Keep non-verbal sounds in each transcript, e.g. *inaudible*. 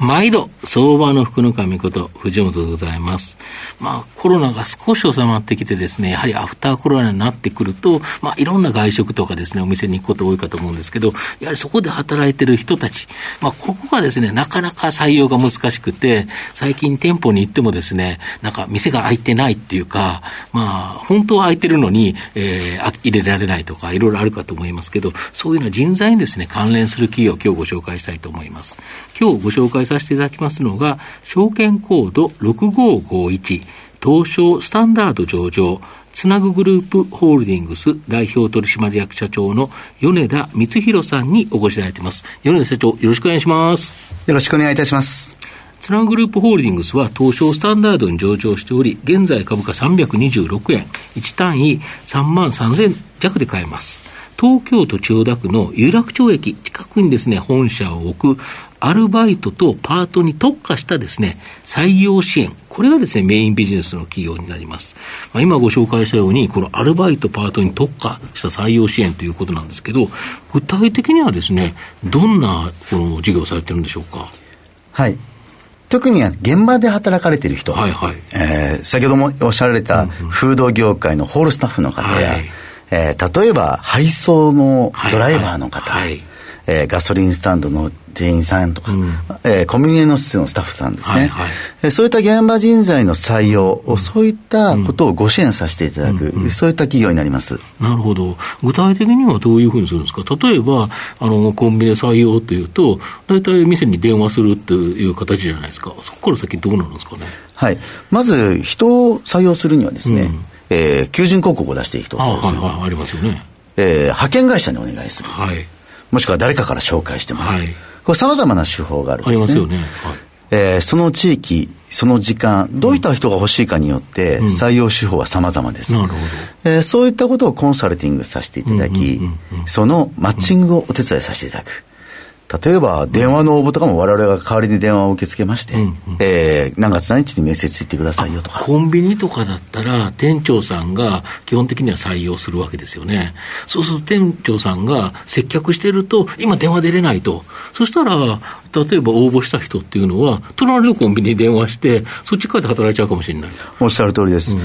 毎度、相場の福の神こと、藤本でございます。まあ、コロナが少し収まってきてですね、やはりアフターコロナになってくると、まあ、いろんな外食とかですね、お店に行くこと多いかと思うんですけど、やはりそこで働いてる人たち、まあ、ここがですね、なかなか採用が難しくて、最近店舗に行ってもですね、なんか店が開いてないっていうか、まあ、本当は開いてるのに、えー、入れられないとか、いろいろあるかと思いますけど、そういうのは人材にですね、関連する企業を今日ご紹介したいと思います。今日ご紹介させていただきますのが、証券コード6551、東証スタンダード上場、つなぐグループホールディングス代表取締役社長の米田光弘さんにお越しいただいています。米田社長、よろしくお願いします。よろしくお願いいたします。つなぐグループホールディングスは東証スタンダードに上場しており、現在株価326円、1単位3万3000弱で買えます。東京都千代田区の有楽町駅近くにですね、本社を置くアルバイトとパートに特化したですね、採用支援。これがですね、メインビジネスの企業になります。まあ、今ご紹介したように、このアルバイト、パートに特化した採用支援ということなんですけど、具体的にはですね、どんなこの事業をされてるんでしょうか？はい。特に現場で働かれている人、はいはいえー、先ほどもおっしゃられたフード業界のホールスタッフの方や、はいえー、例えば配送のドライバーの方、はいはい、えー、ガソリンスタンドの店員さんとか、うん、えー、コンビニエンスの施設のスタッフさんですね、はいはい、えそういった現場人材の採用、うん、そういったことをご支援させていただく、うん、そういった企業になります。なるほど、具体的にはどういうふうにするんですか、例えばあのコンビニで採用というと、大体店に電話するという形じゃないですか、そこから先、どうなるんですかね？はい、まず人を採用するにはですね、えー、求人広告を出していくと、はいはい、ありますよね。えー、派遣会社にお願いする。はい。もしくは誰かから紹介してもらう。はい。これ様々な手法があるんですね。ありますよね。はい。えー、その地域、その時間、どういった人が欲しいかによって、採用手法は様々です。なるほど。えー、そういったことをコンサルティングさせていただき、そのマッチングをお手伝いさせていただく。例えば、電話の応募とかも我々が代わりに電話を受け付けまして、うんうん、えー、何月何日に面接行ってくださいよとか。コンビニとかだったら、店長さんが基本的には採用するわけですよね。そうすると店長さんが接客してると、今電話出れないと。そしたら、例えば応募した人っていうのは、隣のコンビニに電話して、そっちから働いちゃうかもしれない。おっしゃる通りです。うん、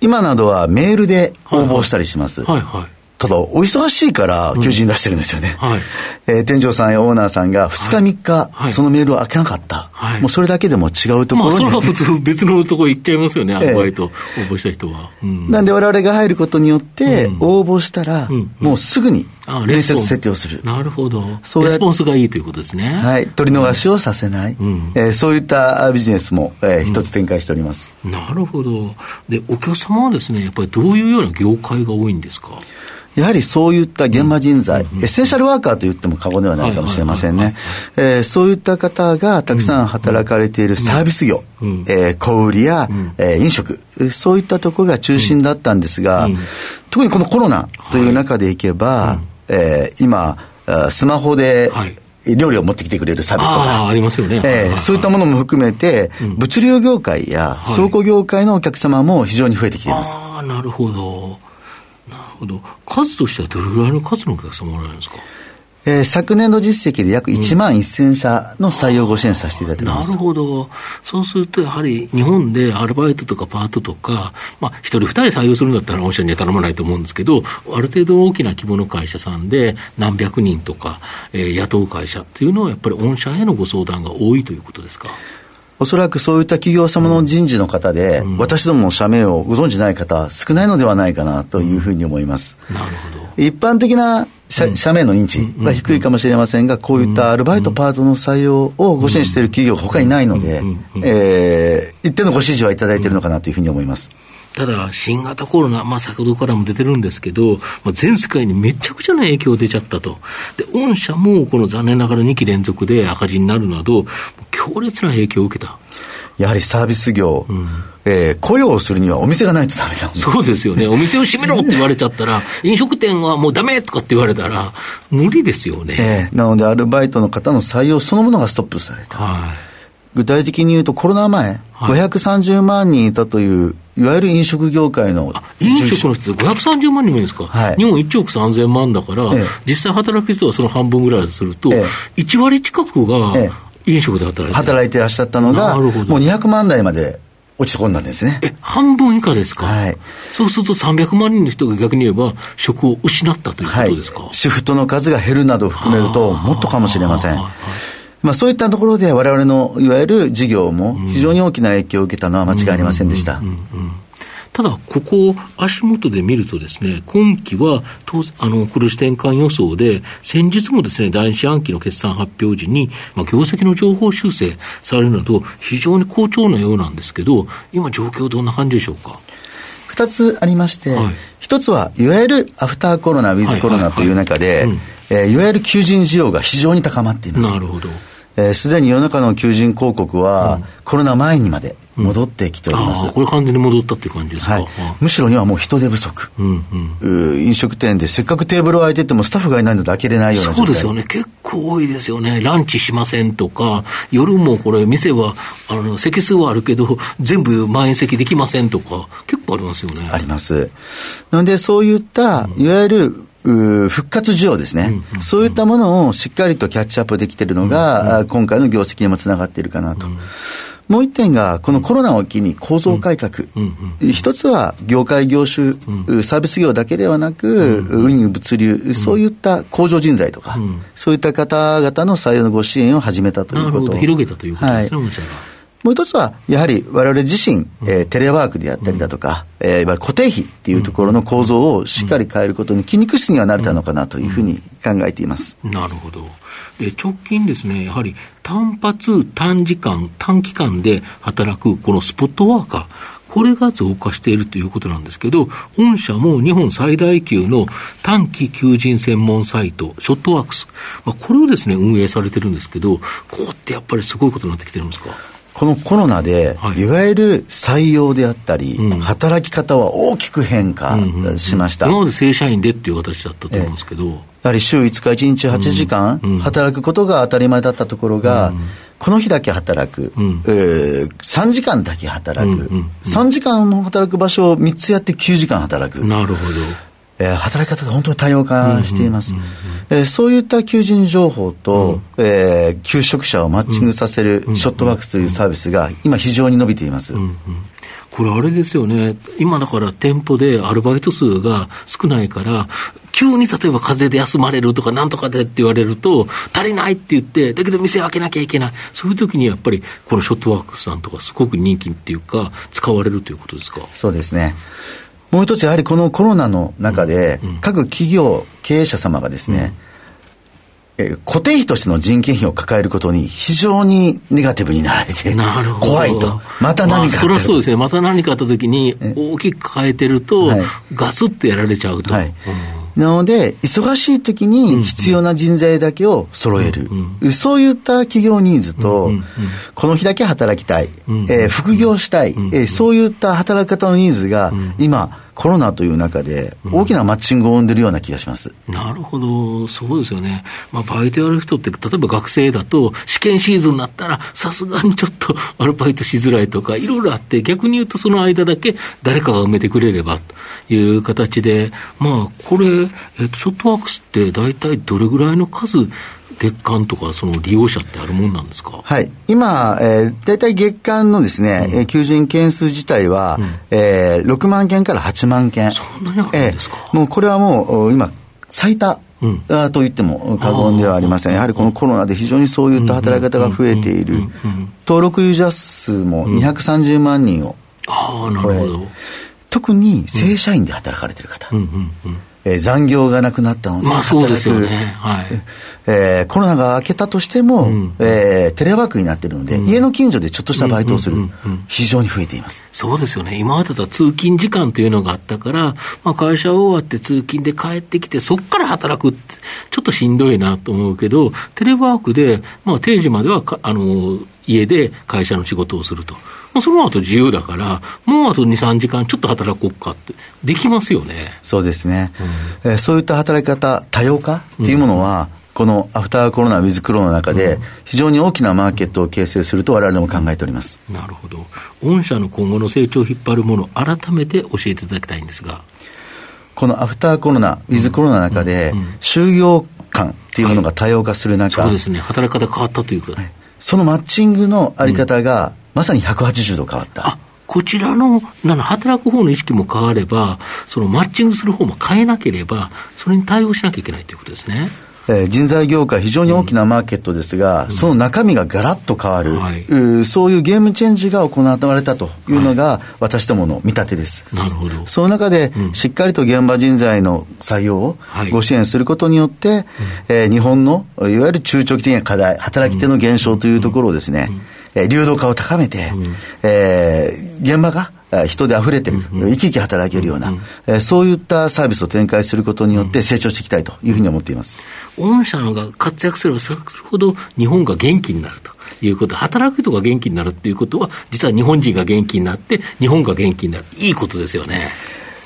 今などはメールで応募したりします。はいはい、はいはいただ、お忙しいから求人出してるんですよね。うんはい、えー、店長さんやオーナーさんが2日3日、はい、そのメールを開けなかった。はい、もうそれだけでも違うところに。まあ、それは普通別のところ行っちゃいますよね、*laughs* アルバイト、応募した人は。うん、なんで我々が入ることによって、応募したら、もうすぐに面接設定をする。なるほど。そうレスポンスがいいということですね。はい。取り逃しをさせない。うん、えー、そういったビジネスも、えー、一つ展開しております、なるほど。で、お客様はですね、やっぱりどういうような業界が多いんですか？やはりそういった現場人材、エッセンシャルワーカーと言っても過言ではないかもしれませんね。そういった方がたくさん働かれているサービス業、えー、小売りや、えー、飲食、そういったところが中心だったんですが、特にこのコロナという中でいけば、えー、今、スマホで、料理を持ってきてくれるサービスとか。ありますよね、えー。そういったものも含めて、物流業界や倉庫業界のお客様も非常に増えてきています。ああ、なるほど。ほど。数としてはどれぐらいの数のお客様おられるんですか？えー、昨年度実績で約1万1000社の採用ご支援させていただいてます、うん、なるほど、そうするとやはり日本でアルバイトとかパートとか、まあ、1人、2人採用するんだったら、御社には頼まないと思うんですけど、ある程度大きな規模の会社さんで、何百人とか、えー、雇う会社っていうのは、やっぱり御社へのご相談が多いということですか？おそらくそういった企業様の人事の方で、うん、私どもの社名をご存じない方、少ないのではないかなというふうに思います。うん、なるほど。一般的な社社名の認知は低いかもしれませんが、こういったアルバイト、パートの採用をご支援している企業が他にないので、えー、一定のご支持はいただいているのかなというふうに思います。ただ、新型コロナ、まあ、先ほどからも出てるんですけど、まあ、全世界にめちゃくちゃな影響出ちゃったと。で、御社もこの残念ながら2期連続で赤字になるなど、強烈な影響を受けた。やはりサービス業、うん、えー、雇用をするにはお店がないとダメだ。そうですよね。*laughs* お店を閉めろって言われちゃったら、*laughs* 飲食店はもうダメとかって言われたら、無理ですよね。えー、なので、アルバイトの方の採用そのものがストップされた。はい、具体的に言うと、コロナ前、はい、530万人いたという、いわゆる飲食業界の飲食の人、530万人もいるんですか、はい、日本1億3000万だから、ええ、実際働く人はその半分ぐらいすると、ええ、1割近くが飲食で働いて働いてらっしゃったのが、もう200万台まで落ち込んだんですね。え、半分以下ですか？はい。そうすると300万人の人が逆に言えば、職を失ったということですか、はい、シフトの数が減るなど含めると、もっとかもしれません。まあ、そういったところで、われわれのいわゆる事業も非常に大きな影響を受けたのは間違いありませんでした。ただ、ここ、足元で見るとですね、今期は、あの、黒字転換予想で、先日もですね、第四半期の決算発表時に、まあ、業績の情報修正されるなど、非常に好調なようなんですけど、今、状況どんな感じでしょうか？二つありまして、一、はい、つは、いわゆるアフターコロナ、ウィズコロナという中で、いわゆる求人需要が非常に高まっています。なるほど。す、で、に世の中の求人広告は、うん、コロナ前にまで戻ってきております、うん、これ完全に戻ったっていう感じですか、はい、むしろ今もう人手不足、うんうん、飲食店でせっかくテーブルを空いててもスタッフがいないので開けれないようなそうですよね。結構多いですよね。ランチしませんとか夜もこれ店はあの席数はあるけど全部満員席できませんとか結構ありますよね。あります。なのでそういったいわゆる復活需要ですね、うんうん、そういったものをしっかりとキャッチアップできているのが、うんうん、今回の業績にもつながっているかなと。うんもう一点が、このコロナを機に構造改革。一つは業界業種、サービス業だけではなく、運輸物流、そういった工場人材とか、そういった方々の採用のご支援を始めたということ。広げたということですね、はいもう一つは、やはり我々自身、えー、テレワークであったりだとか、うん、えー、いわゆる固定費っていうところの構造をしっかり変えることに筋肉質にはなれたのかなというふうに考えています。なるほど。で、直近ですね、やはり単発、短時間、短期間で働くこのスポットワーカー、これが増加しているということなんですけど、御社も日本最大級の短期求人専門サイト、ショットワークス、まあ、これをですね、運営されてるんですけど、こうってやっぱりすごいことになってきてるんですか？このコロナで、はい、いわゆる採用であったり、うん、働き方は大きく変化しました。今まで正社員でっていう形だったと思うんですけど。やはり週5日1日8時間働くことが当たり前だったところが、うん、この日だけ働く、うん、えー、3時間だけ働く、うんうんうん、3時間の働く場所を3つやって9時間働く。なるほど。えー、働き方が本当に多様化しています。えー、そういった求人情報と、うん、えー、求職者をマッチングさせるショットワークスというサービスが今非常に伸びています。うんうんこれあれですよね、今だから店舗でアルバイト数が少ないから、急に例えば風邪で休まれるとか、なんとかでって言われると、足りないって言って、だけど店開けなきゃいけない、そういう時にやっぱり、このショットワークスさんとか、すごく人気っていうか、使われるということですか？そうですね。もう一つ、やはりこのコロナの中で、各企業、経営者様がですね、え固定費としての人件費を抱えることに非常にネガティブになられて、怖いと、また何かあった、まあ、それはそうですね、また何かあったときに、大きく抱えてると、ガツってやられちゃうと。はいなので、忙しい時に必要な人材だけを揃える、そういった企業ニーズと、この日だけ働きたい、えー、副業したい、えー、そういった働き方のニーズが、今、コロナという中で、大きなマッチングを生んでるような気がします。うん、なるほど、そうですよね。まあ、バイトやる人って、例えば学生だと、試験シーズンになったら、さすがにちょっと *laughs* アルバイトしづらいとか、いろいろあって、逆に言うと、その間だけ誰かが埋めてくれればという形で、まあ、これ、えっと、ショットワークスって大体どれぐらいの数、月間とか、その利用者ってあるもんなんですか？はい。今、えー、大体月間のですね、うん、求人件数自体は、うん、えー、6万件から8万件。そんなにあるんですか、えー、もうこれはもう、今、最多。うん、と言っても過言ではありません。やはりこのコロナで非常にそういった働き方が増えている。登録ユーザー数も230万人を超え、うん、特に正社員で働かれている方。えー、残業がなくなったので、まあそうですよね。はい。えー、コロナが明けたとしても、うん、えー、テレワークになっているので、うん、家の近所でちょっとしたバイトをする、非常に増えています。そうですよね。今までだ通勤時間というのがあったから、まあ会社終わって通勤で帰ってきて、そこから働くって、ちょっとしんどいなと思うけど、テレワークで、まあ定時まではあの、家で会社の仕事をすると。もうその後自由だから、もうあと2、3時間ちょっと働こうかって、できますよね。そうですね。うん、えー、そういった働き方、多様化っていうものは、うん。このアフターコロナ、ウィズコロナの中で、非常に大きなマーケットを形成すると、われわれも考えております。なるほど、御社の今後の成長を引っ張るもの、改めて教えていただきたいんですが。このアフターコロナ、ウィズコロナの中で、就業感っていうものが多様化する中、はい、そうですね、働き方変わったというか、はい、そのマッチングのあり方が、まさに180度変わった。こちらの、なの働く方の意識も変われば、そのマッチングする方も変えなければ、それに対応しなきゃいけないということですね。えー、人材業界、非常に大きなマーケットですが、うん、その中身がガラッと変わる、はい、そういうゲームチェンジが行われたというのが、はい、私どもの見立てです。なるほど。その中で、うん、しっかりと現場人材の採用をご支援することによって、はい、えー、日本のいわゆる中長期的な課題、働き手の減少というところをですね、えー、流動化を高めて、うん、えー、現場が人で溢れてる、生き生き働けるような、えー、そういったサービスを展開することによって成長していきたいというふうに思っています。御社のが活躍すればするほど日本が元気になると。いうこと、働く人が元気になるっていうことは、実は日本人が元気になって、日本が元気になる、いいことですよね。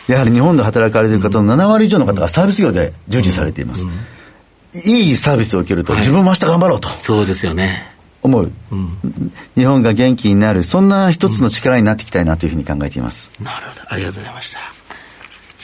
やはり日本で働かれている方の7割以上の方がサービス業で従事されています。いいサービスを受けると、自分も明日頑張ろうと。そうですよね。思う、うん、日本が元気になる、そんな一つの力になっていきたいなというふうに考えています。なるほど、ありがとうございました。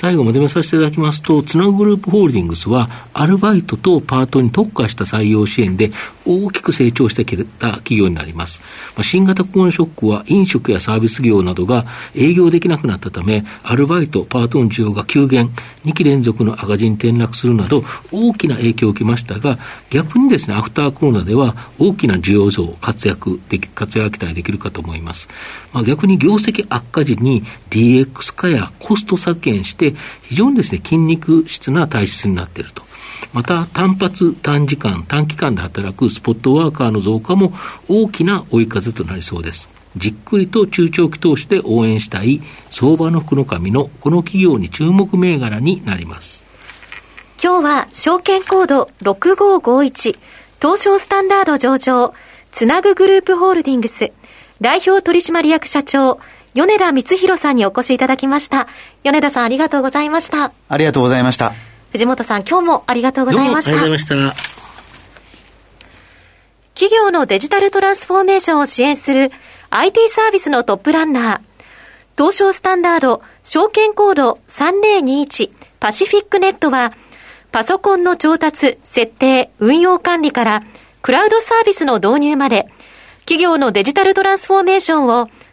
最後まとめさせていただきますと、つなぐグループホールディングスは、アルバイトとパートに特化した採用支援で大きく成長してきた企業になります。まあ、新型コロナショックは飲食やサービス業などが営業できなくなったため、アルバイト、パートの需要が急減、2期連続の赤字に転落するなど、大きな影響を受けましたが、逆にですね、アフターコロナでは大きな需要増、活躍でき、活躍が期待できるかと思います。まあ、逆に業績悪化時に DX 化やコスト削減して、非常にですね、筋肉質な体質になっていると。また、単発、短時間、短期間で働くスポットワーカーの増加も大きな追い風となりそうです。じっくりと中長期投資で応援したい相場の福の神のこの企業に注目銘柄になります。今日は証券コード6551東証スタンダード上場つなぐグループホールディングス代表取締役社長米田光弘さんにお越しいただきました。米田さんありがとうございました。ありがとうございました。藤本さん今日もありがとうございました。ありがとうございました。企業のデジタルトランスフォーメーションを支援する IT サービスのトップランナー、東証スタンダード証券コード3021パシフィックネットは、パソコンの調達、設定、運用管理から、クラウドサービスの導入まで、企業のデジタルトランスフォーメーションを